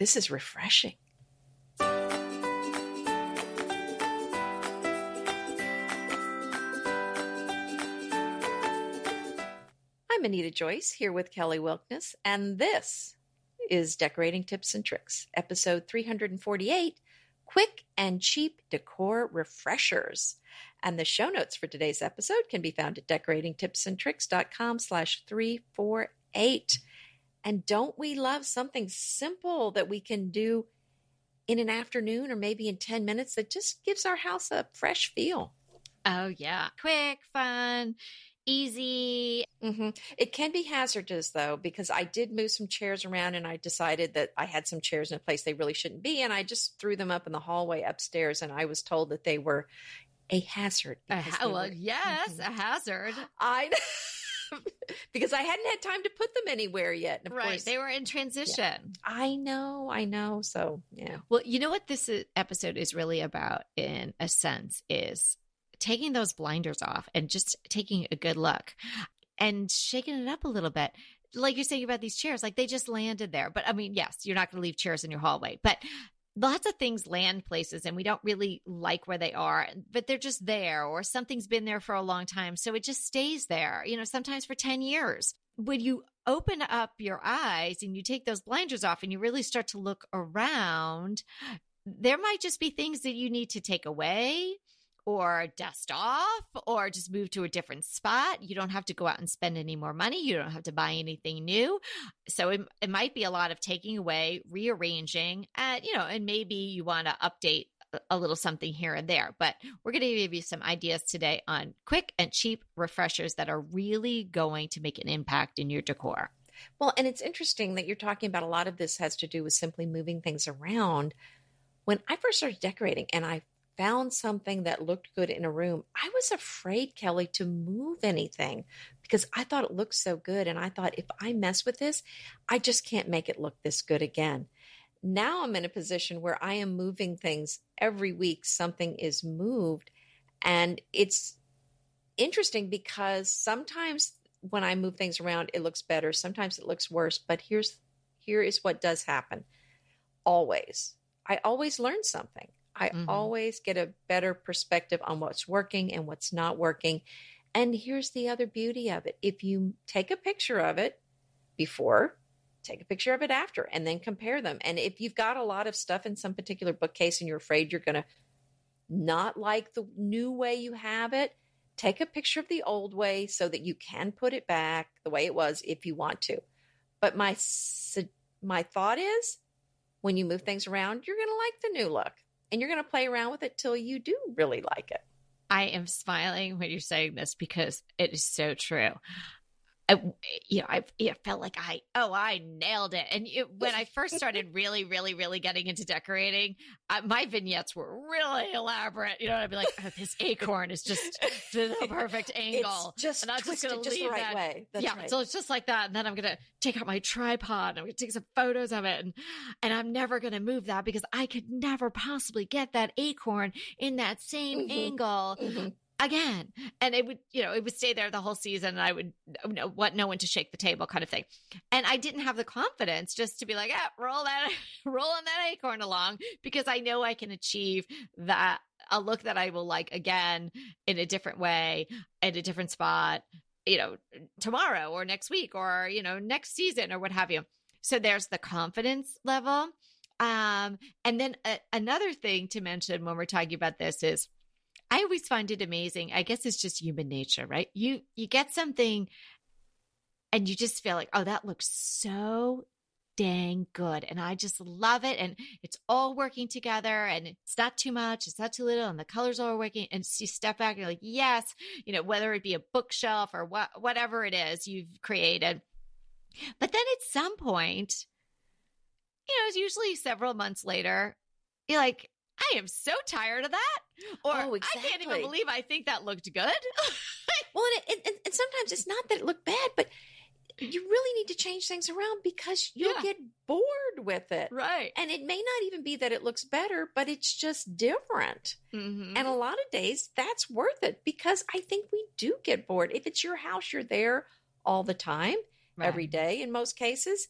this is refreshing. I'm Anita Joyce here with Kelly Wilkniss, and this is Decorating Tips and Tricks, episode 348 Quick and Cheap Decor Refreshers. And the show notes for today's episode can be found at decoratingtipsandtricks.com slash 348. And don't we love something simple that we can do in an afternoon or maybe in 10 minutes that just gives our house a fresh feel? Oh, yeah. Quick, fun, easy. hmm It can be hazardous though, because I did move some chairs around and I decided that I had some chairs in a place they really shouldn't be. And I just threw them up in the hallway upstairs and I was told that they were a hazard. A ha- well, yes, Mhm. a hazard. I because I hadn't had time to put them anywhere yet. And of Right. course, They were in transition. I know, I know. So yeah. Well, you know what this episode is really about, in a sense, is taking those blinders off and just taking a good look and shaking it up a little bit. Like you're saying about these chairs, like they just landed there. But I mean, yes, you're not going to leave chairs in your hallway, but lots of things land places and we don't really like where they are, but they're just there or something's been there for a long time. So it just stays there, you know, sometimes for 10 years. When you open up your eyes and you take those blinders off and you really start to look around, there might just be things that you need to take away or dust off or just move to a different spot. You don't have to go out and spend any more money. You don't have to buy anything new. So it, it might be a lot of taking away, rearranging, and you know, and maybe you want to update a- little something here and there. But we're going to give you some ideas today on quick and cheap refreshers that are really going to make an impact in your decor. Well, and it's interesting that you're talking about a lot of this has to do with simply moving things around. When I first started decorating and I found something that looked good in a room, I was afraid, Kelly, to move anything because I thought it looked so good. And I thought, if I mess with this, I just can't make it look this good again. Now I'm in a position where I am moving things every week, something is moved. And it's interesting because sometimes when I move things around, it looks better. Sometimes it looks worse. But here's here is what does happen. Always, I always learn something. I Mhm. always get a better perspective on what's working and what's not working. And here's the other beauty of it: if you take a picture of it before, take a picture of it after, and then compare them. And if you've got a lot of stuff in some particular bookcase and you're afraid you're going to not like the new way you have it, take a picture of the old way so that you can put it back the way it was if you want to. But my my thought is when you move things around, you're going to like the new look and you're going to play around with it till you do really like it. I am smiling when you're saying this because it is so true. I, you know, I it felt like I, oh, I nailed it. And it, when I first started really, really, really getting into decorating, uh, my vignettes were really elaborate. You know, I'd be like, oh, this acorn is just the perfect angle. It's just And I'm just gonna just the leave right that- way. That's yeah, right. so it's just like that, and then I'm gonna take out my tripod. And I'm gonna take some photos of it, and and I'm never gonna move that because I could never possibly get that acorn in that same Mhm. angle Mhm. Again. And it would you know it would stay there the whole season and i would you know what no one to shake the table kind of thing. And i didn't have the confidence just to be like ah, roll that rolling that acorn along because i know i can achieve that a look that i will like again in a different way at a different spot you know tomorrow or next week or you know next season or what have you. So there's the confidence level. Um and then a, another thing to mention when we're talking about this is I always find it amazing. I guess it's just human nature, right? You you get something and you just feel like, "Oh, that looks so dang good." And I just love it and it's all working together and it's not too much, it's not too little and the colors are working and you step back and you're like, "Yes," you know, whether it be a bookshelf or what whatever it is you've created. But then at some point, you know, it's usually several months later, you're like, I am so tired of that. Or Oh, I can't even believe I think that looked good. Well, and, it, and, and sometimes it's not that it looked bad, but you really need to change things around because you'll Yeah. get bored with it. right. And it may not even be that it looks better, but it's just different. Mm-hmm. And a lot of days that's worth it because I think we do get bored. If it's your house, you're there all the time, every day in most cases.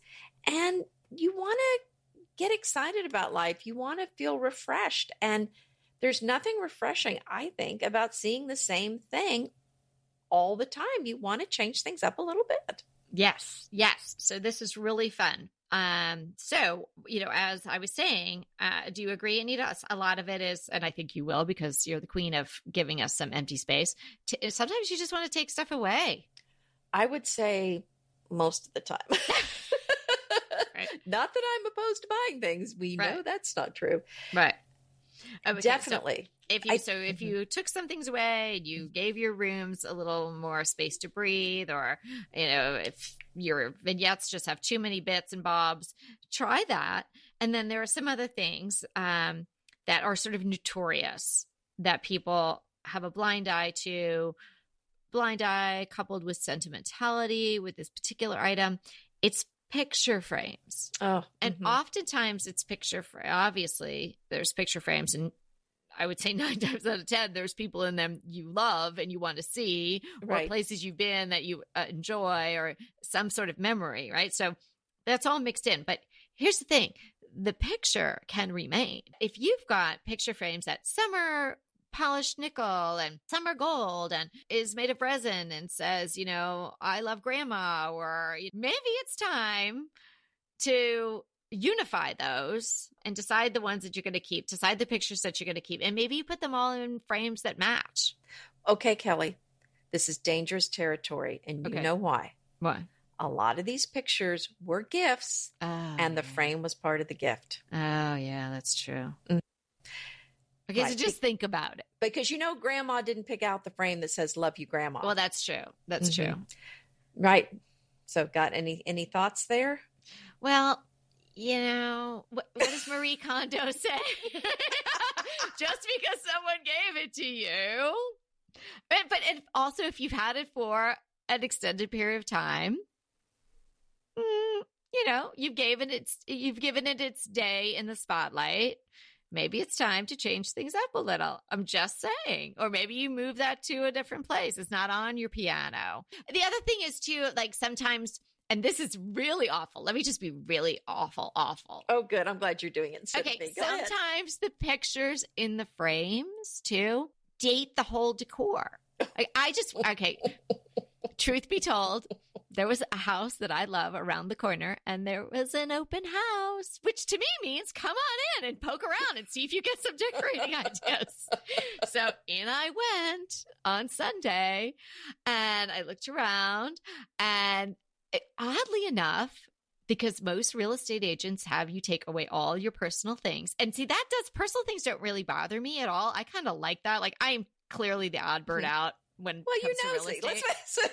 And you want to get excited about life. You want to feel refreshed. And there's nothing refreshing, I think, about seeing the same thing all the time. You want to change things up a little bit. Yes, yes. So this is really fun. Um, so you know, as I was saying, uh, do you agree, Anita? A lot of it is, and I think you will because you're the queen of giving us some empty space. T- sometimes you just want to take stuff away. I would say most of the time. right. Not that I'm opposed to buying things. We right. know that's not true. Right. Okay, Definitely. So if you I, so if mm-hmm. you took some things away and you gave your rooms a little more space to breathe, or you know, if your vignettes just have too many bits and bobs, try that. And then there are some other things um, that are sort of notorious that people have a blind eye to. Blind eye coupled with sentimentality with this particular item. It's picture frames. Oh, and mm-hmm. oftentimes it's picture frame. Obviously, there's picture frames, and I would say nine times out of ten, there's people in them you love and you want to see, right. or places you've been that you uh, enjoy, or some sort of memory, right? So that's all mixed in. But here's the thing: the picture can remain. If you've got picture frames that are polished nickel and some are gold and is made of resin and says, you know, I love grandma, or maybe it's time to unify those and decide the ones that you're going to keep, decide the pictures that you're going to keep, and maybe you put them all in frames that match. Okay, Kelly, this is dangerous territory, and you okay. know why. Why? A lot of these pictures were gifts, oh, and the frame was part of the gift. Oh, yeah, that's true. Mm-hmm. Okay, right. so just think about it. Because you know, grandma didn't pick out the frame that says "Love you, Grandma." Well, that's true. That's mm-hmm. true. Right. So, got any any thoughts there? Well, you know, what, what does Marie Kondo say? Just because someone gave it to you. But, but also, if you've had it for an extended period of time, mm, you know, you've given it you've given it its day in the spotlight maybe it's time to change things up a little. I'm just saying. Or maybe you move that to a different place. It's not on your piano. The other thing is, too, like sometimes. And this is really awful. Let me just be really awful, awful. Oh, good. I'm glad you're doing it. Okay. Sometimes ahead. the pictures in the frames too date the whole decor. Like, I just okay. Truth be told, there was a house that I love around the corner, and there was an open house, which to me means come on in and poke around and see if you get some decorating ideas. So in I went on Sunday, and I looked around, and it, oddly enough, because most real estate agents have you take away all your personal things. And see, that does personal things don't really bother me at all. I kind of like that. Like I am clearly the odd bird out when well, you know, let's face it.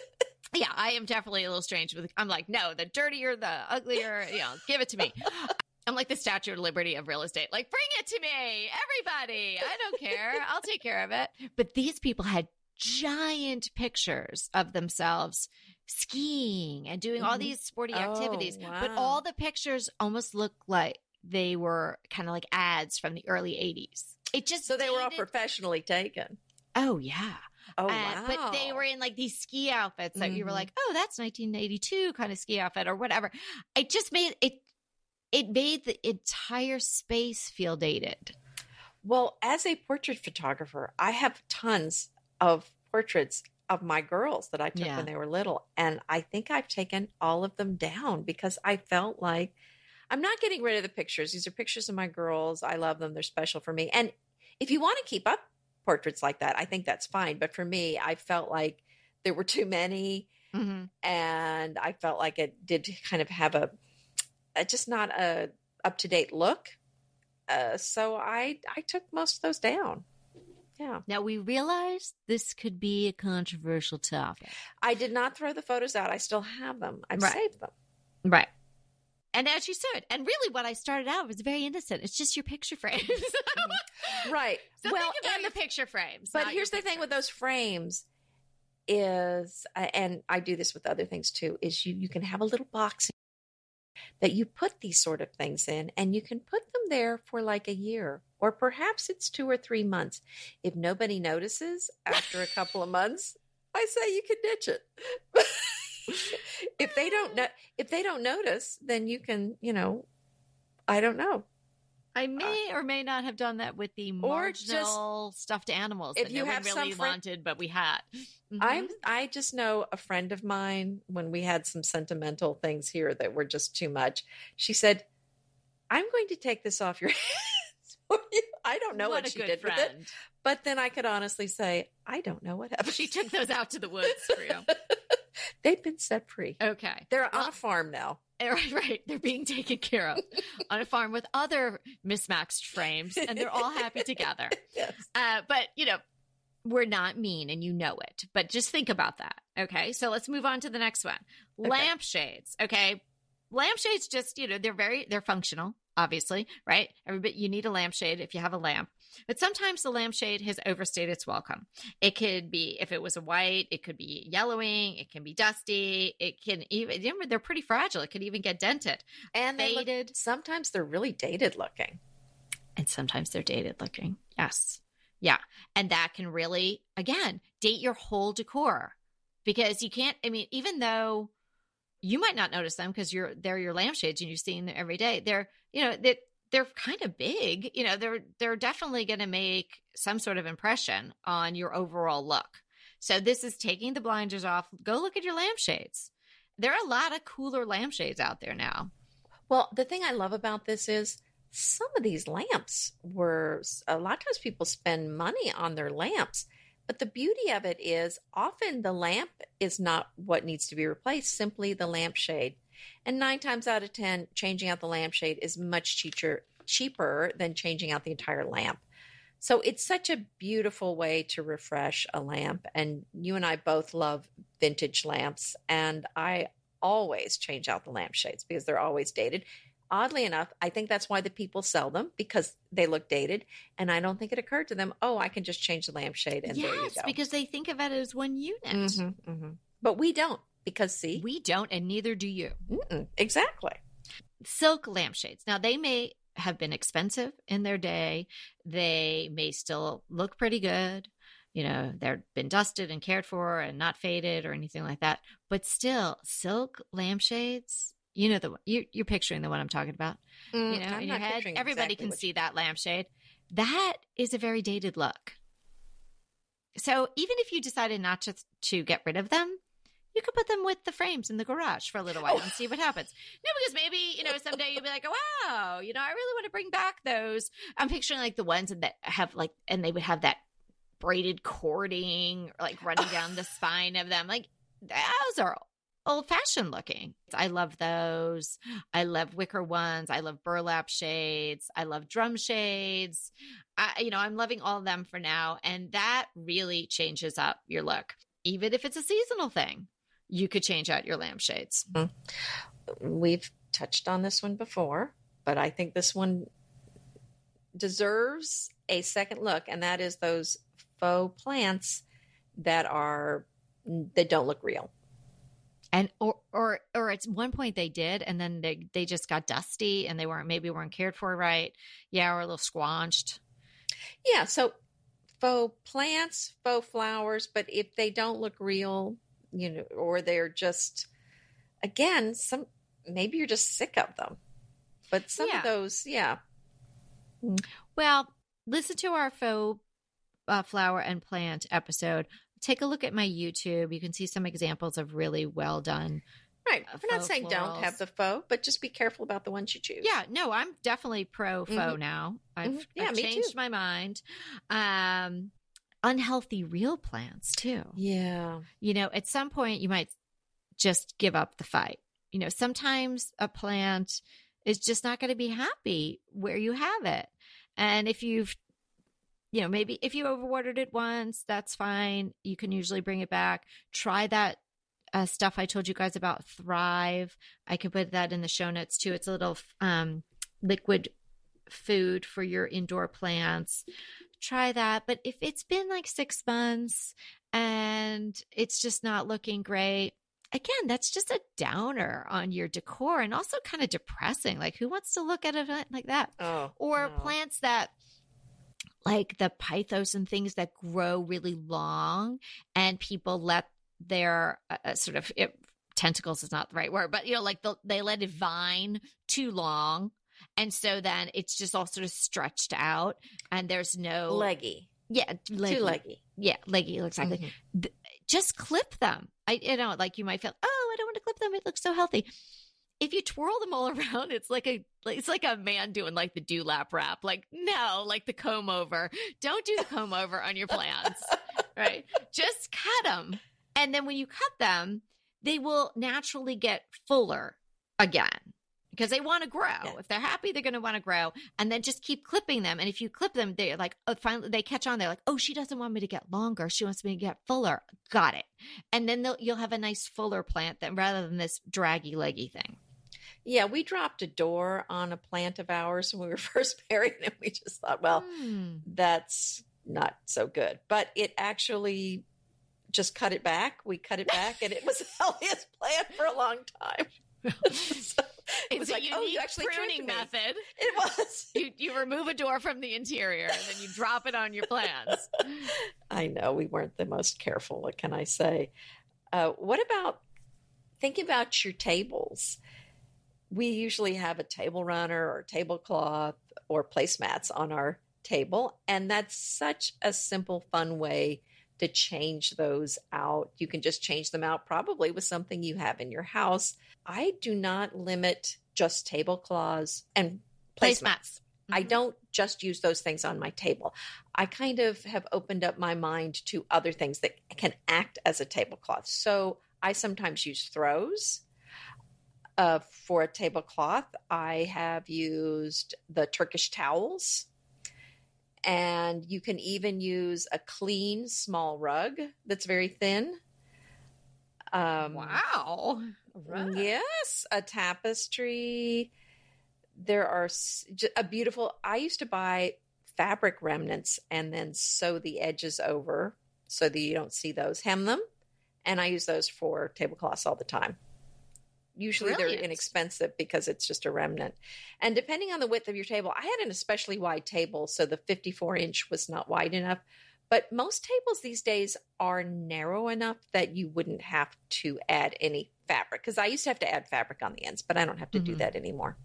yeah, I am definitely a little strange with. I'm like, no, the dirtier, the uglier. You know, give it to me. I'm like the Statue of Liberty of real estate. Like, bring it to me, everybody. I don't care. I'll take care of it. But these people had giant pictures of themselves skiing and doing mm-hmm. all these sporty oh, activities. Wow. But all the pictures almost look like they were kind of like ads from the early 80s. It just so they dated... were all professionally taken. Oh yeah. Oh, uh, wow. But they were in like these ski outfits that mm-hmm. you were mm-hmm. like, oh, that's 1982 kind of ski outfit or whatever. It just made it, it made the entire space feel dated. Well, as a portrait photographer, I have tons of portraits of my girls that I took yeah. when they were little. And I think I've taken all of them down because I felt like I'm not getting rid of the pictures. These are pictures of my girls. I love them. They're special for me. And if you want to keep up portraits like that, I think that's fine. But for me, I felt like there were too many. Mm-hmm. And I felt like it did kind of have a, a just not a up to date look. Uh, so I I took most of those down. Yeah. Now we realize this could be a controversial topic. I did not throw the photos out. I still have them. I've right. saved them. Right. And as you said, and really what I started out was very innocent. It's just your picture frames. Right. So well, and the picture frames. But here's the thing with those frames is, and I do this with other things too, is you, you can have a little box that you put these sort of things in and you can put them there for like a year or perhaps it's two or three months. If nobody notices after a couple of months, I say you can ditch it. if they don't know if they don't notice then you can you know I don't know. I may or may not have done that with the Or just- marginal stuffed animals if that you no have really friend- wanted, but we had. Mhm. I'm I just know a friend of mine when we had some sentimental things here that were just too much. She said, "I'm going to take this off your hands." for you." I don't know what, a she did with it, but then I could honestly say, I don't know what happened. She took those out to the woods for you. They've been set free. Okay. They're on a farm now. Right, right. They're being taken care of on a farm with other mismatched frames, and they're all happy together. Yes. Uh, but you know, we're not mean, and you know it. But just think about that. Okay, so let's move on to the next one. Okay. Lampshades. Okay, lampshades just you know they're very they're functional. Obviously, right? Everybody, you need a lampshade if you have a lamp. But sometimes the lampshade has overstayed its welcome. It could be if it was a white, it could be yellowing, it can be dusty, it can even, they're pretty fragile. It could even get dented. And they look, Faded. sometimes they're really dated looking. and sometimes they're dated looking. Yes. Yeah. And that can really, again, date your whole decor because you can't, I mean, even though you might not notice them because you're, they're your lampshades and you're seeing them every day, they're, you know, that they're kind of big, you know, they're, they're definitely going to make some sort of impression on your overall look. So this is taking the blinders off. Go look at your lampshades. There are a lot of cooler lampshades out there now. Well, the thing I love about this is some of these lamps were a lot of times people spend money on their lamps. But the beauty of it is often the lamp is not what needs to be replaced, simply the lampshade. And nine times out of 10, changing out the lampshade is much cheaper, cheaper than changing out the entire lamp. So it's such a beautiful way to refresh a lamp. And you and I both love vintage lamps. And I always change out the lampshades because they're always dated. Oddly enough, I think that's why the people sell them because they look dated. And I don't think it occurred to them, oh, I can just change the lampshade and there you yes, go. because they think of it as one unit. Mhm, mhm. But we don't because see, We don't, and neither do you. Mm-mm, exactly. Silk lampshades. Now, they may have been expensive in their day. They may still look pretty good. You know, they've been dusted and cared for and not faded or anything like that. But still, silk lampshades. You know the you, you're picturing the one I'm talking about. You know, Mm, I'm in your head, everybody exactly can see that lampshade. That is a very dated look. So even if you decided not to to get rid of them, you could put them with the frames in the garage for a little while and see what happens. No, because maybe you know someday you'll be like, wow, you know, I really want to bring back those. I'm picturing like the ones that have like, and they would have that braided cording, like running down the spine of them. Like those are old fashioned looking. I love those. I love wicker ones. I love burlap shades. I love drum shades. I, you know, I'm loving all of them for now. And that really changes up your look. Even if it's a seasonal thing, you could change out your lampshades. Mm-hmm. We've touched on this one before, but I think this one deserves a second look, and that is those faux plants that are that don't look real. And or or or at one point they did, and then they they just got dusty and they weren't maybe weren't cared for right. Yeah, or a little squanched. Yeah, so faux plants, faux flowers, but if they don't look real, you know, or they're just again, some maybe you're just sick of them. But some Yeah. of those, yeah. Well, listen to our faux uh, flower and plant episode. Take a look at my YouTube. You can see some examples of really well done. Right. Uh, We're not saying don't have the faux, but just be careful about the ones you choose. Yeah, no, I'm definitely pro faux now. I've, Mhm. Yeah, I've changed too. my mind. Um, unhealthy real plants too. Yeah. You know, at some point you might just give up the fight. You know, sometimes a plant is just not going to be happy where you have it. And if you've you know, maybe if you overwatered it once, that's fine. You can usually bring it back. Try that uh, stuff I told you guys about Thrive. I could put that in the show notes too. It's a little um, liquid food for your indoor plants. Try that. But if it's been like six months and it's just not looking great, again, that's just a downer on your decor and also kind of depressing. Like, who wants to look at it like that? Oh. or no. plants that like the pothos and things that grow really long and people let their uh, uh, sort of it, tentacles is not the right word but you know like the, they let it vine too long And so then it's just all sort of stretched out and there's no leggy. Yeah, leggy. Too leggy. Yeah, leggy, exactly. Mhm. Just clip them. I you know, like you might feel, oh, I don't want to clip them. It looks so healthy. If you twirl them all around, it's like a it's like a man doing like the dewlap wrap. Like no, like the comb over. Don't do the comb over on your plants, right? Just cut them, and then when you cut them, they will naturally get fuller again because they want to grow. Yeah. If they're happy, they're going to want to grow, and then just keep clipping them. And if you clip them, they're like, oh, finally they catch on. They're like, oh, she doesn't want me to get longer. She wants me to get fuller. Got it. And then they'll, you'll have a nice fuller plant that rather than this draggy leggy thing. Yeah, we dropped a door on a plant of ours when we were first married, and we just thought, well, Hmm. that's not so good. But it actually just cut it back. We cut it back, and it was the healthiest plant for a long time. so it was it's like, a oh, unique you actually pruning me. method. It was. You you remove a door from the interior and then you drop it on your plants. I know we weren't the most careful. What can I say? Uh, what about thinking about your tables? We usually have a table runner or tablecloth or placemats on our table, and that's such a simple, fun way to change those out. You can just change them out probably with something you have in your house. I do not limit just tablecloths and placemats. Placemats. I don't just use those things on my table. I kind of have opened up my mind to other things that can act as a tablecloth. So I sometimes use throws. Uh, for a tablecloth, I have used the Turkish towels. And you can even use a clean small rug that's very thin. Um, wow. Right. Yes, a tapestry. There are a beautiful. I used to buy fabric remnants and then sew the edges over so that you don't see those. Hem them, and I use those for tablecloths all the time. Usually Brilliant. they're inexpensive because it's just a remnant. And depending on the width of your table, I had an especially wide table, so the 54 inch was not wide enough. But most tables these days are narrow enough that you wouldn't have to add any fabric. Because I used to have to add fabric on the ends, but I don't have to do Mhm. that anymore.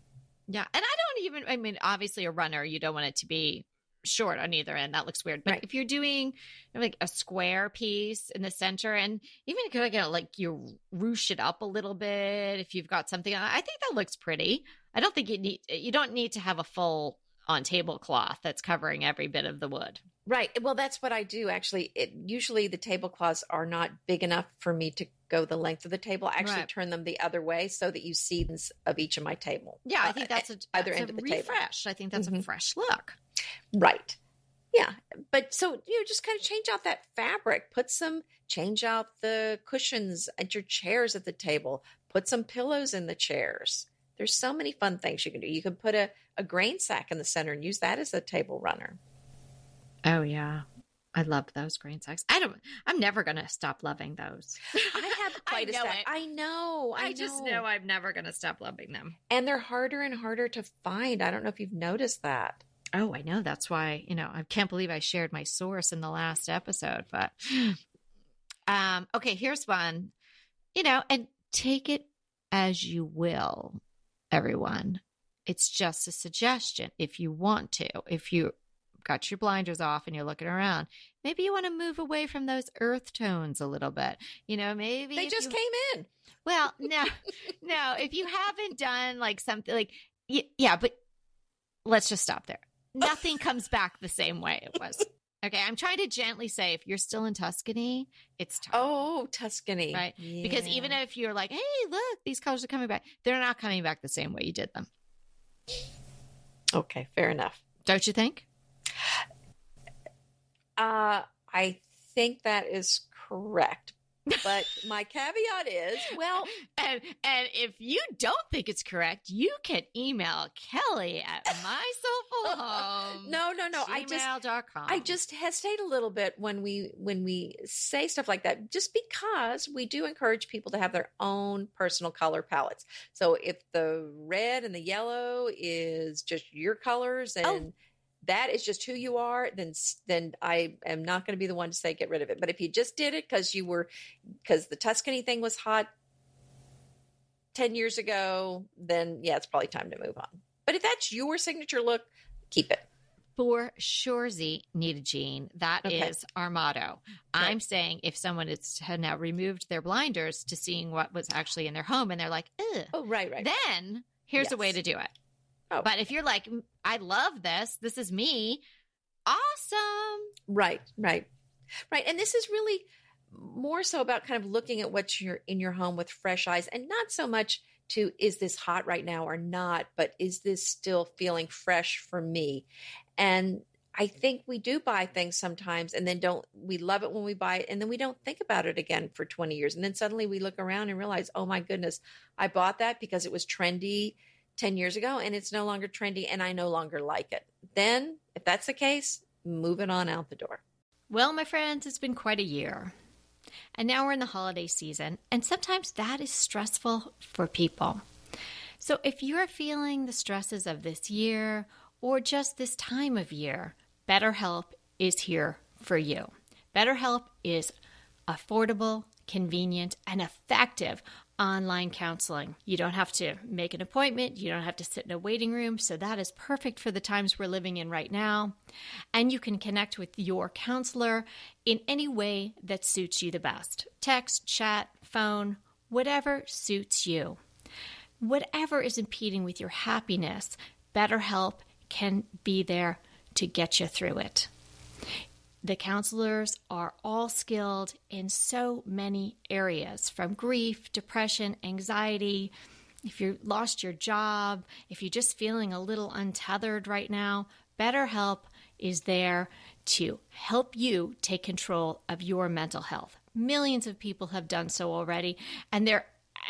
Yeah. And I don't even, I mean, obviously a runner, you don't want it to be short on either end. That looks weird. But Right. if you're doing like a square piece in the center and even if you like you ruche it up a little bit, if you've got something, I think that looks pretty. I don't think you need, you don't need to have a full on tablecloth that's covering every bit of the wood. Right. Well, that's what I do actually. It usually the tablecloths are not big enough for me to go the length of the table. I actually Right. turn them the other way so that you see of each of my table. Yeah, I Uh, think that's a either that's end a of the table. refresh. I think that's a Mhm. fresh look. Right. Yeah. But so, you know, just kind of change out that fabric, put some, change out the cushions at your chairs at the table, put some pillows in the chairs. There's so many fun things you can do. You can put a, a grain sack in the center and use that as a table runner. Oh yeah. I love those grain sacks. I don't I'm never gonna stop loving those. I have quite a know stack. it. I know. I, I, just know I'm never gonna stop loving them. And they're harder and harder to find. I don't know if you've noticed that. Oh, I know. That's why, you know, I can't believe I shared my source in the last episode, but um okay, here's one. You know, and take it as you will, everyone. It's just a suggestion if you want to. If you got your blinders off and you're looking around, maybe you want to move away from those earth tones a little bit. You know, maybe They just you- came in. well, no, no. If you haven't done like something like, yeah, but let's just stop there. Nothing comes back the same way it was. Okay, I'm trying to gently say if you're still in Tuscany, it's time. Oh, Tuscany. Right. Because even if you're like, hey, look, these colors are coming back, they're not coming back the same way you did them. Okay, fair enough. Don't you think? Uh, I think that is correct. But my caveat is, well, And and if you don't think it's correct, you can email Kelly at mysoulfulhome. no, no, no. I just. I just hesitate a little bit when we when we say stuff like that, just because we do encourage people to have their own personal color palettes. So if the red and the yellow is just your colors oh, and Oh. That is just who you are, then then I am not going to be the one to say get rid of it. But if you just did it because you were because the Tuscany thing was hot ten years ago, then yeah, it's probably time to move on. But if that's your signature look, keep it. For sure, Z Nita Jean. That is Okay. our motto. I'm saying if someone has had now removed their blinders to seeing what was actually in their home and they're like, Oh, right, right. then here's a way to do it. Oh. But if you're like, "Mm, I love this, this is me, awesome. Right, right, right. And this is really more so about kind of looking at what's your in your home with fresh eyes, and not so much to is this hot right now or not, but is this still feeling fresh for me? And I think we do buy things sometimes, and then don't we love it when we buy it, and then we don't think about it again for twenty years, and then suddenly we look around and realize, oh my goodness, I bought that because it was trendy. 10 years ago and it's no longer trendy and I no longer like it. Then, if that's the case, move it on out the door. Well, my friends, it's been quite a year. And now we're in the holiday season, and sometimes that is stressful for people. So if you're feeling the stresses of this year or just this time of year, BetterHelp is here for you. BetterHelp is affordable, convenient, and effective online counseling. You don't have to make an appointment, you don't have to sit in a waiting room. So, that is perfect for the times we're living in right now. And you can connect with your counselor in any way that suits you the best text, chat, phone, whatever suits you. Whatever is impeding with your happiness, BetterHelp can be there to get you through it. The counselors are all skilled in so many areas from grief, depression, anxiety. If you lost your job, if you're just feeling a little untethered right now, BetterHelp is there to help you take control of your mental health. Millions of people have done so already, and they're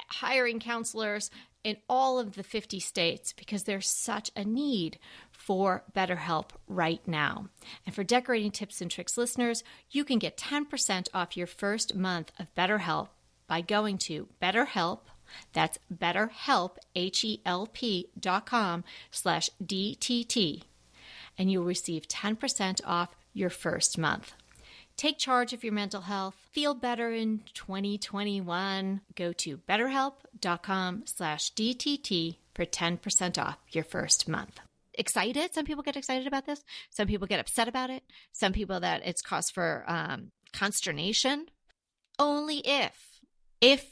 hiring counselors in all of the 50 states because there's such a need for BetterHelp right now. And for decorating tips and tricks listeners, you can get 10% off your first month of BetterHelp by going to BetterHelp. That's BetterHelp, H-E-L-P dot com slash D-T-T. And you'll receive 10% off your first month. Take charge of your mental health. Feel better in 2021. Go to betterhelp.com slash DTT for 10% off your first month. Excited? Some people get excited about this. Some people get upset about it. Some people that it's cause for um, consternation. Only if, if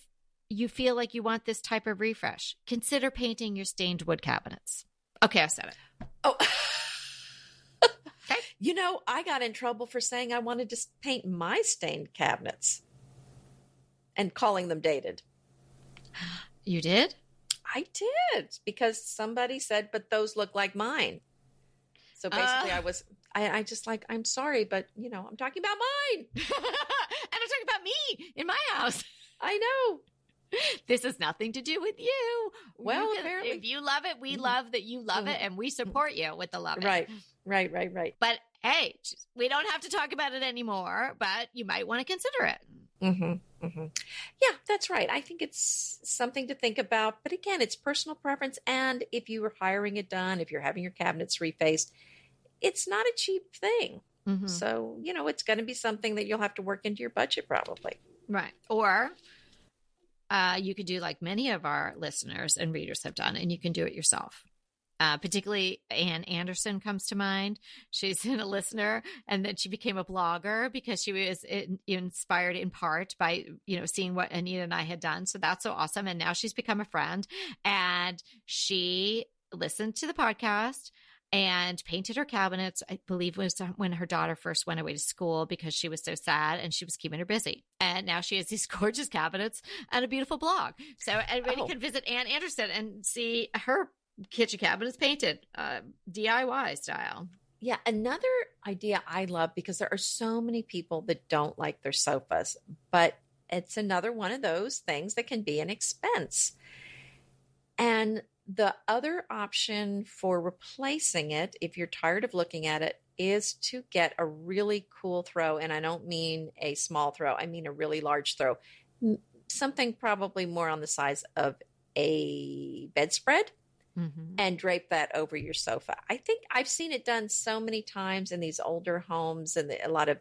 you feel like you want this type of refresh, consider painting your stained wood cabinets. Okay, I said it. Oh, you know, I got in trouble for saying I wanted to paint my stained cabinets and calling them dated. You did? I did because somebody said, but those look like mine. So basically, Uh. I was, I, I just like, I'm sorry, but you know, I'm talking about mine. and I'm talking about me in my house. I know. This has nothing to do with you. Well, You can- apparently- if you love it, we Mhm. love that you love it, Mhm. and we support you with the love it. Right, right, right, right. But hey, we don't have to talk about it anymore. But you might want to consider it. Mm-hmm, mm-hmm. Yeah, that's right. I think it's something to think about. But again, it's personal preference. And if you are hiring it done, if you're having your cabinets refaced, it's not a cheap thing. Mhm. So, you know, it's going to be something that you'll have to work into your budget probably. Right. Or uh, you could do like many of our listeners and readers have done, and you can do it yourself. Uh, particularly Ann Anderson comes to mind. She's been a listener, and then she became a blogger because she was in, inspired in part by you know seeing what Anita and I had done. So that's so awesome. And now she's become a friend, and she listened to the podcast and painted her cabinets. I believe was when her daughter first went away to school because she was so sad and she was keeping her busy. And now she has these gorgeous cabinets and a beautiful blog. So everybody Oh. can visit Ann Anderson and see her kitchen cabinets painted uh, DIY style. Yeah, another idea I love because there are so many people that don't like their sofas, but it's another one of those things that can be an expense. And the other option for replacing it, if you're tired of looking at it, is to get a really cool throw. And I don't mean a small throw, I mean a really large throw. Something probably more on the size of a bedspread Mm-hmm. and drape that over your sofa. I think I've seen it done so many times in these older homes and the, a lot of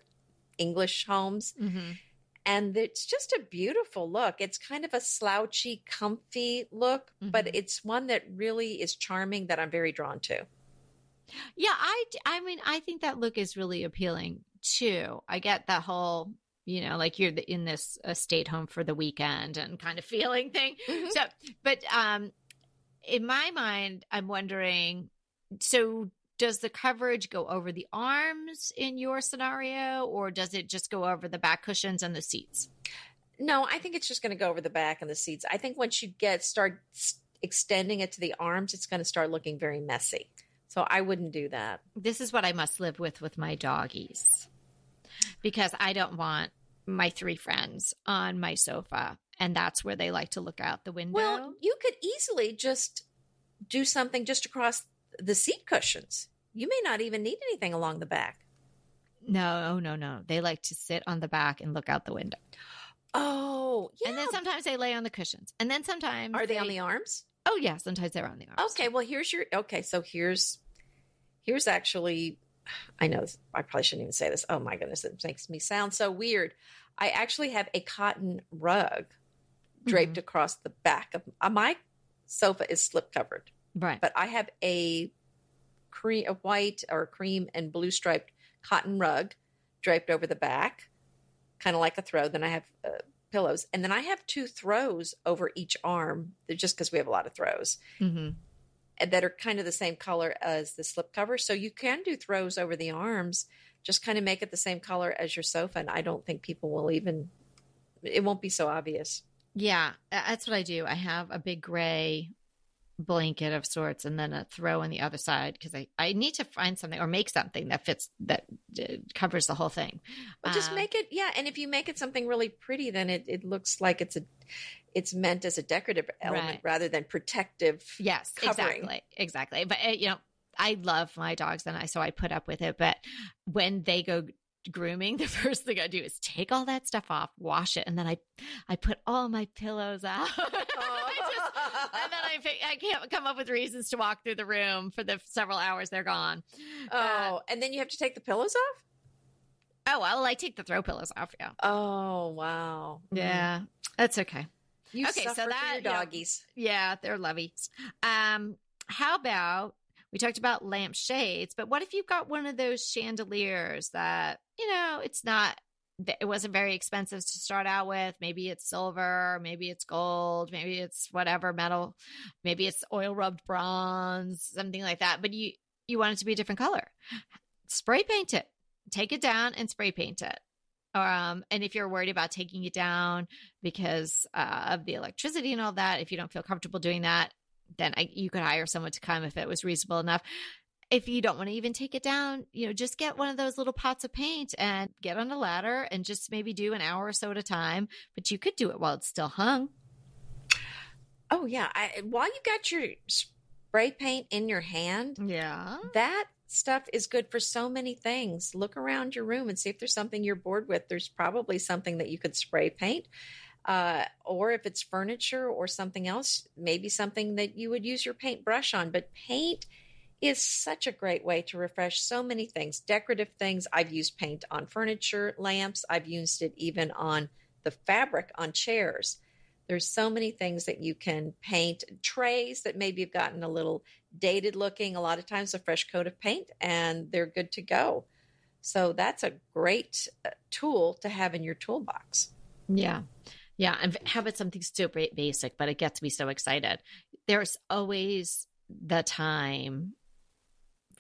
English homes. Mm-hmm. and it's just a beautiful look. It's kind of a slouchy, comfy look, but Mhm. it's one that really is charming that I'm very drawn to. Yeah, I, I mean, I think that look is really appealing too. I get that whole, you know, like you're in this uh, stay at home for the weekend and kind of feeling thing. Mhm. So, but um in my mind, I'm wondering so does the coverage go over the arms in your scenario or does it just go over the back cushions and the seats? No, I think it's just going to go over the back and the seats. I think once you get start extending it to the arms, it's going to start looking very messy. So I wouldn't do that. This is what I must live with with my doggies because I don't want my three friends on my sofa and that's where they like to look out the window. Well, you could easily just do something just across the seat cushions. You may not even need anything along the back. no, oh, no, no. They like to sit on the back and look out the window. Oh, yeah. And then sometimes they lay on the cushions. And then sometimes Are they on the arms? Oh yeah, sometimes they're on the arms. Okay, well here's your okay, so here's here's actually I know this- I probably shouldn't even say this. Oh my goodness, it makes me sound so weird. I actually have a cotton rug draped across the back of uh, my sofa is slip covered, Right. but I have a cream a white or cream and blue striped cotton rug draped over the back, kind of like a throw. Then I have uh, pillows, and then I have two throws over each arm, They're just because we have a lot of throws hmm that are kind of the same color as the slip cover. So you can do throws over the arms, just kind of make it the same color as your sofa. And I don't think people will even, it won't be so obvious. Yeah, that's what I do. I have a big gray blanket of sorts and then a throw on the other side because I, I need to find something or make something that fits that uh, covers the whole thing. But just Um, make it, yeah. And if you make it something really pretty, then it, it looks like it's a, it's meant as a decorative element Right. rather than protective. Yes, covering. exactly. Exactly. But, uh, you know, I love my dogs and I, so I put up with it. But when they go grooming, the first thing I do is take all that stuff off, wash it, and then I, I put all my pillows out. I just- and then I, pick, I can't come up with reasons to walk through the room for the several hours they're gone. Oh, and then you have to take the pillows off? Oh, well, I take the throw pillows off. Yeah. Oh, wow. Yeah. That's okay. You Okay, so that, your you know, doggies. Yeah, they're lovies. Um, how about we talked about lamp shades, but what if you've got one of those chandeliers that, you know, it's not it wasn't very expensive to start out with. Maybe it's silver, maybe it's gold, maybe it's whatever metal, maybe it's oil rubbed bronze, something like that. But you you want it to be a different color. Spray paint it. Take it down and spray paint it. Um, and if you're worried about taking it down because uh, of the electricity and all that, if you don't feel comfortable doing that, then I, you could hire someone to come if it was reasonable enough. If you don't want to even take it down, you know, just get one of those little pots of paint and get on a ladder and just maybe do an hour or so at a time. But you could do it while it's still hung. Oh, yeah. I, while you got your spray paint in your hand, Yeah. that stuff is good for so many things. Look around your room and see if there's something you're bored with. There's probably something that you could spray paint. Uh, or if it's furniture or something else, maybe something that you would use your paintbrush on. But paint is such a great way to refresh so many things, decorative things. I've used paint on furniture, lamps. I've used it even on the fabric on chairs. There's so many things that you can paint. Trays that maybe have gotten a little dated looking, a lot of times a fresh coat of paint, and they're good to go. So that's a great uh, tool to have in your toolbox. Yeah. Yeah. And how about something so ba- basic, but it gets me so excited? There's always the time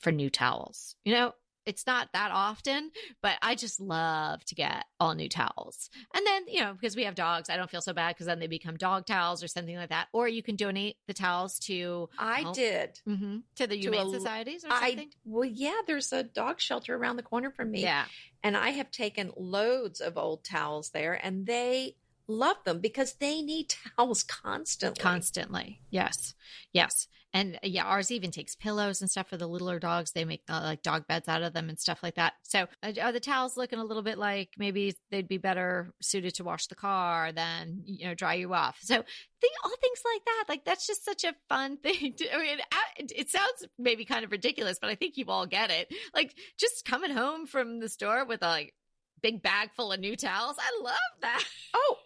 for new towels. You know, it's not that often, but I just love to get all new towels. And then, you know, because we have dogs, I don't feel so bad because then they become dog towels or something like that. Or you can donate the towels to I Oh. did. mhm, to the To humane a- societies or I something. well, yeah. There's a dog shelter around the corner from me, yeah. and I have taken loads of old towels there, and they love them because they need towels constantly. constantly. Yes. Yes. And yeah ours even takes pillows and stuff for the littler dogs. They make uh, like dog beds out of them and stuff like that. So uh, are the towels looking a little bit like maybe they'd be better suited to wash the car than you know dry you off? So think all things like that. Like that's just such a fun thing to, i mean it, it sounds maybe kind of ridiculous but i think you all get it. Like just coming home from the store with a like big bag full of new towels. I love that. Oh,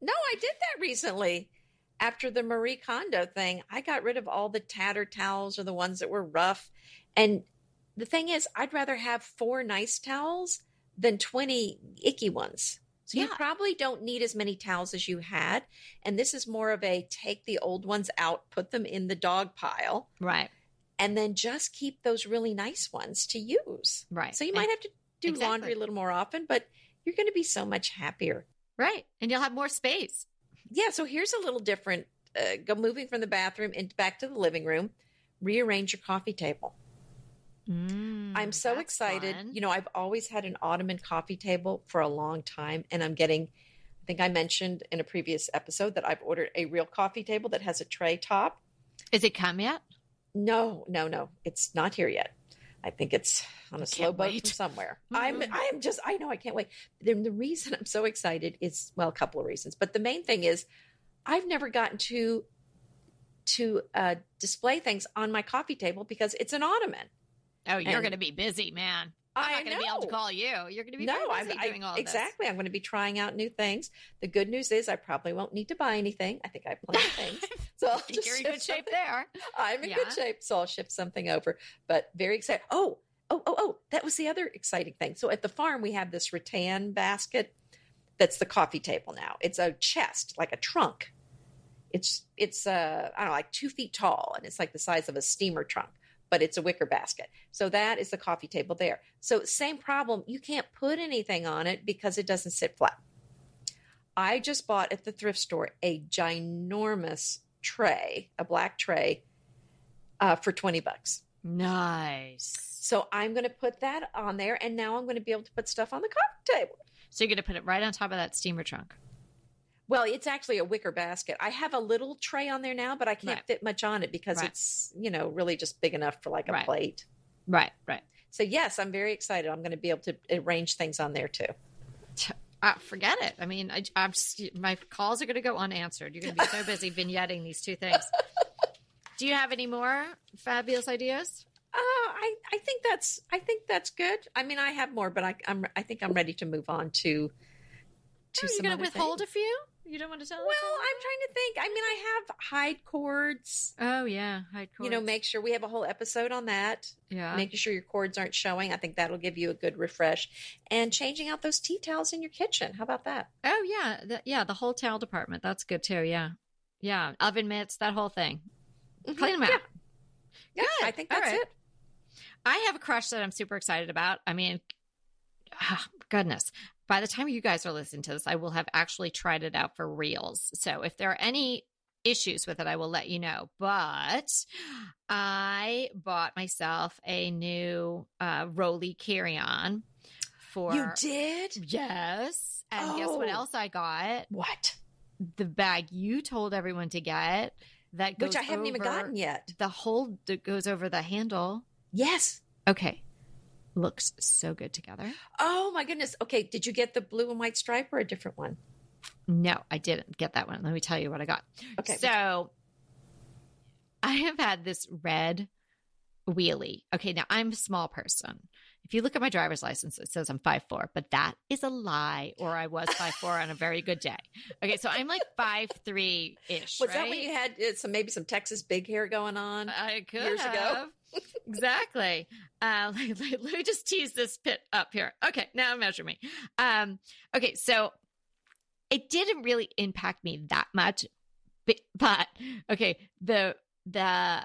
no, I did that recently. After the Marie Kondo thing, I got rid of all the tatter towels or the ones that were rough. And the thing is, I'd rather have four nice towels than 20 icky ones. So you probably don't need as many towels as you had. And this is more of a take the old ones out, put them in the dog pile, Right. and then just keep those really nice ones to use. Right. So you And- might have to do Exactly. laundry a little more often, but you're going to be so much happier. Right. And you'll have more space. Yeah, so here's a little different. Uh, go moving from the bathroom and back to the living room. Rearrange your coffee table. I'm so Mm, excited. fun. You know, I've always had an ottoman coffee table for a long time, and I'm getting. I think I mentioned in a previous episode that I've ordered a real coffee table that has a tray top. Is it come yet? No, no, no, it's not here yet. I think it's on a slow boat wait. from somewhere. I'm, Mhm. I'm just, I know, I can't wait. Then the reason I'm so excited is, well, a couple of reasons, but the main thing is, I've never gotten to to uh, display things on my coffee table because it's an ottoman. Oh, you're going to be busy, man. I'm not going to be able to call you. You're going to be no, I'm I- doing all this. exactly. I'm going to be trying out new things. The good news is, I probably won't need to buy anything. I think I have plenty of things, so I'll just you're in good shape there. I'm in Yeah. good shape, so I'll ship something over. But very excited. Oh, oh, oh, oh! That was the other exciting thing. So at the farm, we have this rattan basket. That's the coffee table now. It's a chest, like a trunk. It's it's uh I don't know, like two feet tall, and it's like the size of a steamer trunk, but it's a wicker basket. So that is the coffee table there. So same problem. You can't put anything on it because it doesn't sit flat. I just bought at the thrift store a ginormous tray, a black tray, uh, for 20 bucks. Nice. So I'm going to put that on there, and now I'm going to be able to put stuff on the coffee table. So you're going to put it right on top of that steamer trunk. Well, it's actually a wicker basket. I have a little tray on there now, but I can't Right. fit much on it because Right. it's, you know, really just big enough for like a Right. plate. Right, right. So, yes, I'm very excited. I'm going to be able to arrange things on there too. Uh, forget it. I mean, I, I'm just, my calls are going to go unanswered. You're going to be so busy vignetting these two things. Do you have any more fabulous ideas? Uh, I, I think that's I think that's good. I mean, I have more, but I, I'm I think I'm ready to move on to to Are you going to withhold a few? You don't want to tell Well? I'm trying to think. I mean, I have hide cords. Oh yeah, hide cords. You know, make sure we have a whole episode on that. yeah. Making sure your cords aren't showing. I think that'll give you a good refresh. And changing out those tea towels in your kitchen. How about that? oh yeah, the, yeah. The whole towel department. That's good too. Yeah, yeah. Oven mitts, that whole thing. Clean them out. Yeah, Good. I think that's right. it. I have a crush that I'm super excited about. I mean, ah, goodness. By the time you guys are listening to this, I will have actually tried it out for reals. So if there are any issues with it, I will let you know. But I bought myself a new uh, Roly carry on for. You did Yes. And guess what Oh. else I got? what? The bag you told everyone to get that goes Which I haven't even gotten yet. The hole that goes over the handle. Yes. Okay. Looks so good together. Oh my goodness. Okay, did you get the blue and white stripe or a different one? No, I didn't get that one. Let me tell you what I got. Okay. So I have had this red wheelie. Okay, now I'm a small person. If you look at my driver's license, it says I'm 5'4, but that is a lie, or I was 5'4 on a very good day. Okay, so I'm like 5'3 ish. Was that when you had uh, some maybe some Texas big hair going on? I could years ago? Exactly. Uh, let, let- let me just tease this pit up here. Okay, now measure me. Um, okay, so it didn't really impact me that much, but, but okay, the the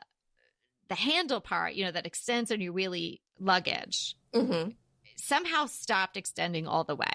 the handle part, you know, that extends on your wheelie luggage Mm-hmm. somehow stopped extending all the way.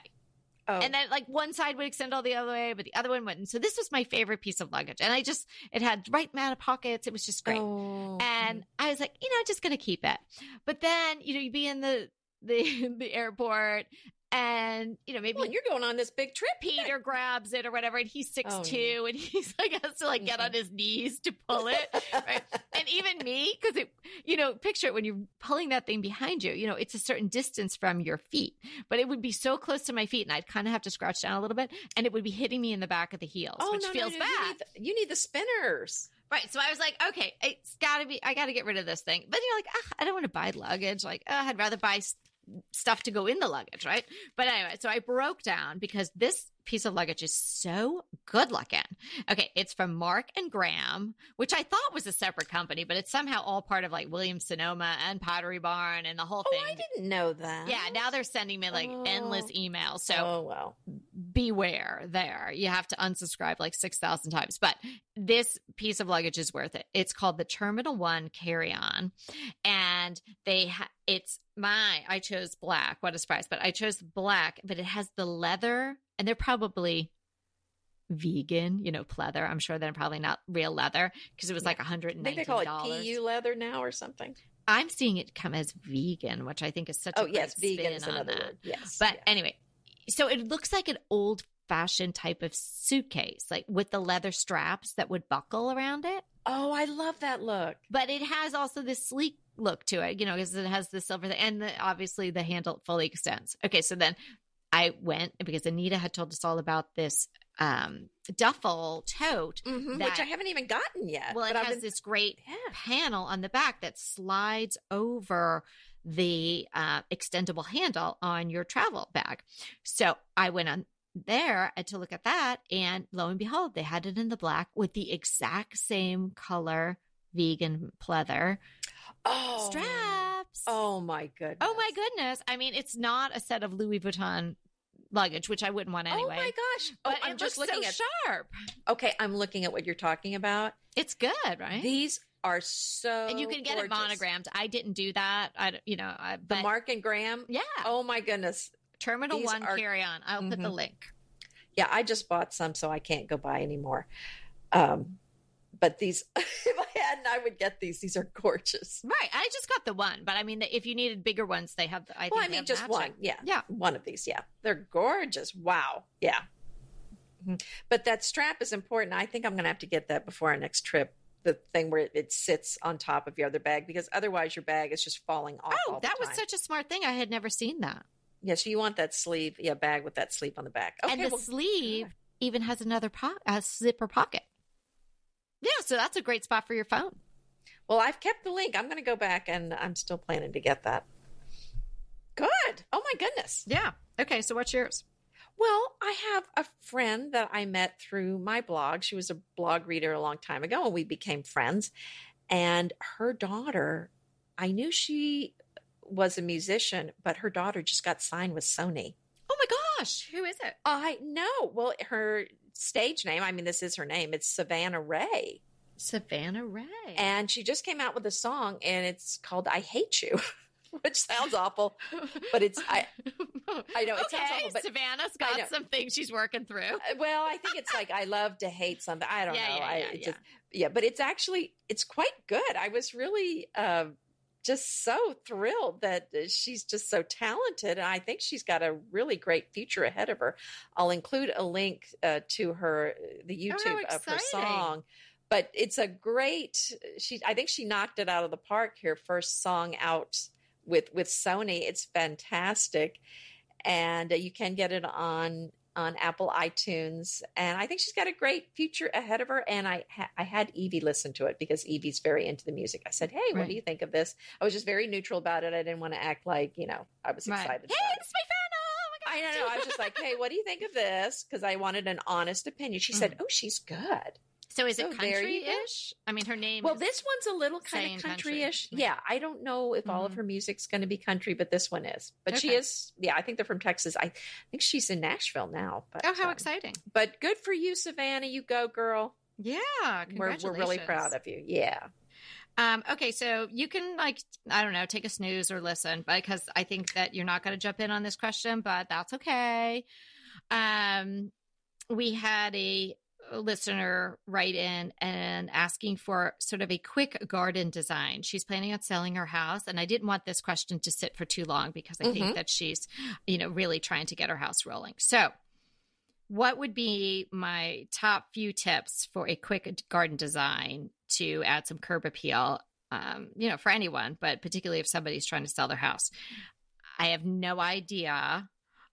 Oh, And then like one side would extend all the other way, but the other one wouldn't. So this was my favorite piece of luggage. And I just it had right amount of pockets. It was just great. Oh, And I was like, you know, just gonna keep it. But then, you know, you'd be in the the the airport and you know, maybe well, you're going on this big trip. Peter grabs it or whatever, and he's six Oh, two, and he's like has to like get on his knees to pull it. Right? and even me, because it, you know, picture it when you're pulling that thing behind you. You know, it's a certain distance from your feet, but it would be so close to my feet, and I'd kind of have to scratch down a little bit, and it would be hitting me in the back of the heels, Oh which no, feels no, no, bad. You need, the, you need the spinners. Right. So I was like, okay, it's got to be, I got to get rid of this thing. But you're like, ah, I don't want to buy luggage. Like, oh, I'd rather buy, stuff to go in the luggage, right? But anyway, so I broke down because this piece of luggage is so good looking. Okay, it's from Mark and Graham, which I thought was a separate company, but it's somehow all part of like Williams Sonoma and Pottery Barn and the whole thing. Oh, thing. I didn't know that. Yeah, now they're sending me like endless Oh. emails. So oh well. beware there. You have to unsubscribe like 6,000 times. But this piece of luggage is worth it. It's called the Terminal One Carry On. And they, ha- it's my, I chose black. What a surprise. But I chose black, but it has the leather, and they're probably vegan, you know, pleather. I'm sure they're probably not real leather because it was Yeah. like $119. They call it PU leather now or something. I'm seeing it come as vegan, which I think is such a Oh great yes, vegan is on another that. word. Yes. But yeah. anyway, so it looks like an old fashioned type of suitcase, like with the leather straps that would buckle around it. oh, I love that look. But it has also this sleek look to it, you know, because it has the silver thing and the, obviously the handle fully extends. Okay, so then I went because Anita had told us all about this um, duffel tote. Mhm, That- which I haven't even gotten yet. Well, it has been- this great Yeah. panel on the back that slides over the uh, extendable handle on your travel bag. So I went on there to look at that, and lo and behold, they had it in the black with the exact same color vegan pleather oh straps. Oh my goodness. Oh my goodness! I mean, it's not a set of Louis Vuitton luggage, which I wouldn't want anyway. Oh my gosh. But oh, I'm just looking so at sharp. Okay, I'm looking at what you're talking about. It's good, right? These are so and you can get it monogrammed. I didn't do that. I, you know, I, The Mark and Graham. yeah, Oh my goodness. Terminal these One are- carry on. I'll put the Mhm. link. Yeah, I just bought some, so I can't go buy anymore. Um, but these, if I hadn't, I would get these. These are gorgeous. Right. I just got the one, but I mean, if you needed bigger ones, they have. I think well, I mean, just matching. one. Yeah, Yeah. one of these. Yeah, they're gorgeous. Wow. Yeah. Mhm. But that strap is important. I think I'm going to have to get that before our next trip. The thing where it, it sits on top of your other bag, because otherwise your bag is just falling off. Oh, all the that was such a smart thing. I had never seen that. Yeah, so you want that sleeve, yeah, bag with that sleeve on the back. Okay, and the well, sleeve good. even has another po- a zipper pocket. Yeah, so that's a great spot for your phone. Well, I've kept the link. I'm going to go back, and I'm still planning to get that. Good. Oh my goodness. Yeah. Okay. So what's yours? Well, I have a friend that I met through my blog. She was a blog reader a long time ago, and we became friends. And her daughter, I knew she was a musician, but her daughter just got signed with Sony. Oh my gosh, who is it? I know. Well, her stage name, I mean, this is her name, it's Savannah Ray. Savannah Ray. And she just came out with a song, and it's called I Hate You. Which sounds awful, but it's I. I know, it okay, sounds awful, but- Savannah's got some things she's working through. Uh, Well, I think it's like I love to hate something. I don't Yeah, know. yeah, I yeah, yeah. just yeah, but it's actually it's quite good. I was really uh, just so thrilled that uh, she's just so talented, and I think she's got a really great future ahead of her. I'll include a link uh, to her the Oh, YouTube how of her song. But it's a great. She, I think she knocked it out of the park here. First song out with with Sony. It's fantastic, and uh, you can get it on on Apple iTunes. And I think she's got a great future ahead of her. And I ha- I had Evie listen to it because Evie's very into the music. I said, "Hey, what do you think of this?" I was just very neutral about it. I didn't want to act like you know I was Right. excited. Hey, it's my. Oh my I God. don't know. I was just like, "Hey, what do you think of this?" Because I wanted an honest opinion. She said, mm. "Oh, she's good." So is So it there country-ish? I mean, her name. Well, is- this one's a little kind of country. country-ish. Right. Yeah, I don't know if all of Mhm. her music's going to be country, but this one is. But she is. Yeah, I think they're from Texas. I think she's in Nashville now. But, Oh, how um, exciting! But good for you, Savannah. You go, girl. Yeah, We're, we're really proud of you. Yeah. Um, okay, so you can like I don't know, take a snooze or listen because I think that you're not going to jump in on this question, but that's okay. Um, we had a listener write in and asking for sort of a quick garden design. She's planning on selling her house, and I didn't want this question to sit for too long because I Mhm. think that she's, you know, really trying to get her house rolling. So, what would be my top few tips for a quick garden design to add some curb appeal? Um, you know, for anyone, but particularly if somebody's trying to sell their house. I have no idea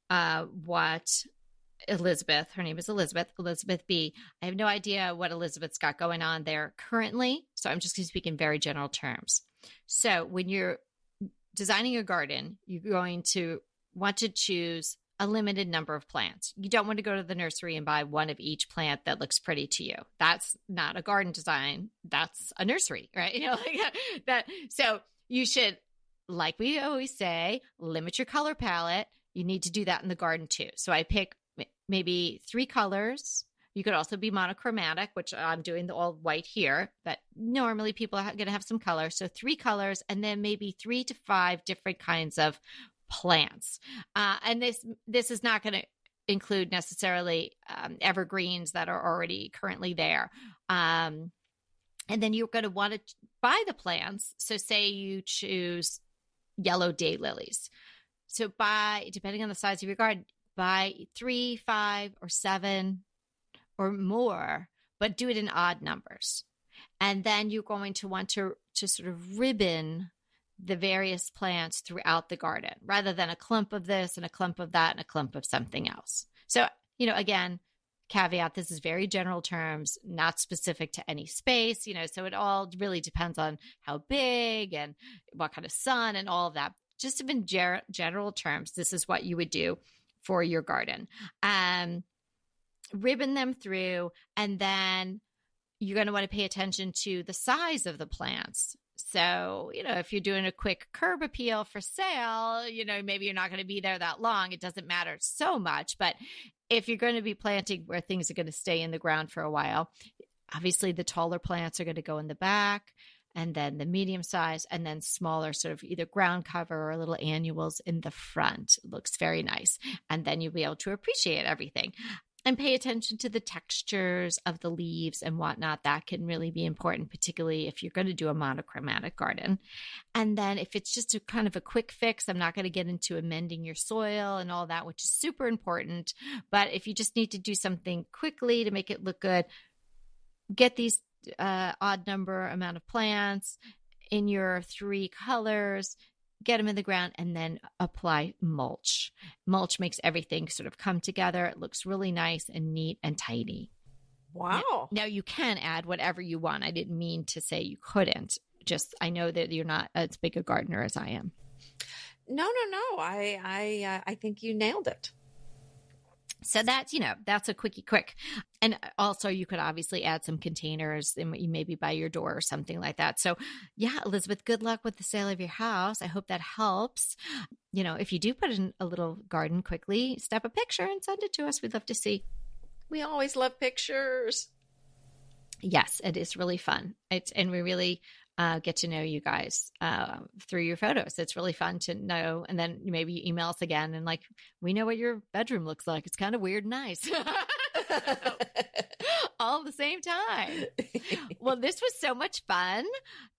uh, what Elizabeth, her name is Elizabeth, Elizabeth B. I have no idea what Elizabeth's got going on there currently. So I'm just going to speak in very general terms. So when you're designing a garden, you're going to want to choose a limited number of plants. You don't want to go to the nursery and buy one of each plant that looks pretty to you. That's not a garden design. That's a nursery, right? You know, like that. So you should, like we always say, limit your color palette. You need to do that in the garden too. So I pick maybe three colors. You could also be monochromatic, which I'm doing the all white here, but normally people are going to have some color. So three colors and then maybe three to five different kinds of plants. Uh, and this this is not going to include necessarily um, evergreens that are already currently there. Um, and then you're going to want to buy the plants. So say you choose yellow daylilies. So buy, depending on the size of your garden, buy three, five, or seven or more, but do it in odd numbers. And then you're going to want to to sort of ribbon the various plants throughout the garden rather than a clump of this and a clump of that and a clump of something else. So, you know, again, caveat this is very general terms, not specific to any space, you know, so it all really depends on how big and what kind of sun and all of that. Just in general terms, this is what you would do for your garden. Um, ribbon them through, and then you're going to want to pay attention to the size of the plants. So, you know, if you're doing a quick curb appeal for sale, you know, maybe you're not going to be there that long. It doesn't matter so much. But if you're going to be planting where things are going to stay in the ground for a while, obviously the taller plants are going to go in the back and then the medium size and then smaller sort of either ground cover or little annuals in the front it looks very nice and then you'll be able to appreciate everything and pay attention to the textures of the leaves and whatnot. That can really be important, particularly if you're going to do a monochromatic garden. And then if it's just a kind of a quick fix, I'm not going to get into amending your soil and all that, which is super important. But if you just need to do something quickly to make it look good, get these uh, odd number amount of plants in your three colors get them in the ground, and then apply mulch. Mulch makes everything sort of come together. It looks really nice and neat and tidy. Wow. Now, now you can add whatever you want. I didn't mean to say you couldn't. Just I know that you're not as big a gardener as I am. No, no, no. I I uh, I think you nailed it. So that's, you know, that's a quickie quick. And also you could obviously add some containers and maybe by your door or something like that. So yeah, Elizabeth, good luck with the sale of your house. I hope that helps. You know, if you do put in a little garden quickly, snap a picture and send it to us. We'd love to see. We always love pictures. Yes, it is really fun. It's and we really uh, get to know you guys uh, through your photos. It's really fun to know. And then maybe you email us again and like, we know what your bedroom looks like. It's kind of weird and nice. All at the same time. well, this was so much fun.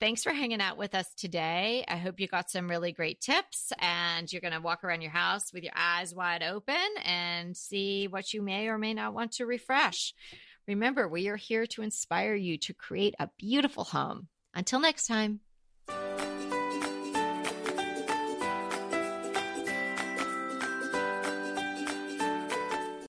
Thanks for hanging out with us today. I hope you got some really great tips and you're going to walk around your house with your eyes wide open and see what you may or may not want to refresh. Remember, we are here to inspire you to create a beautiful home until next time.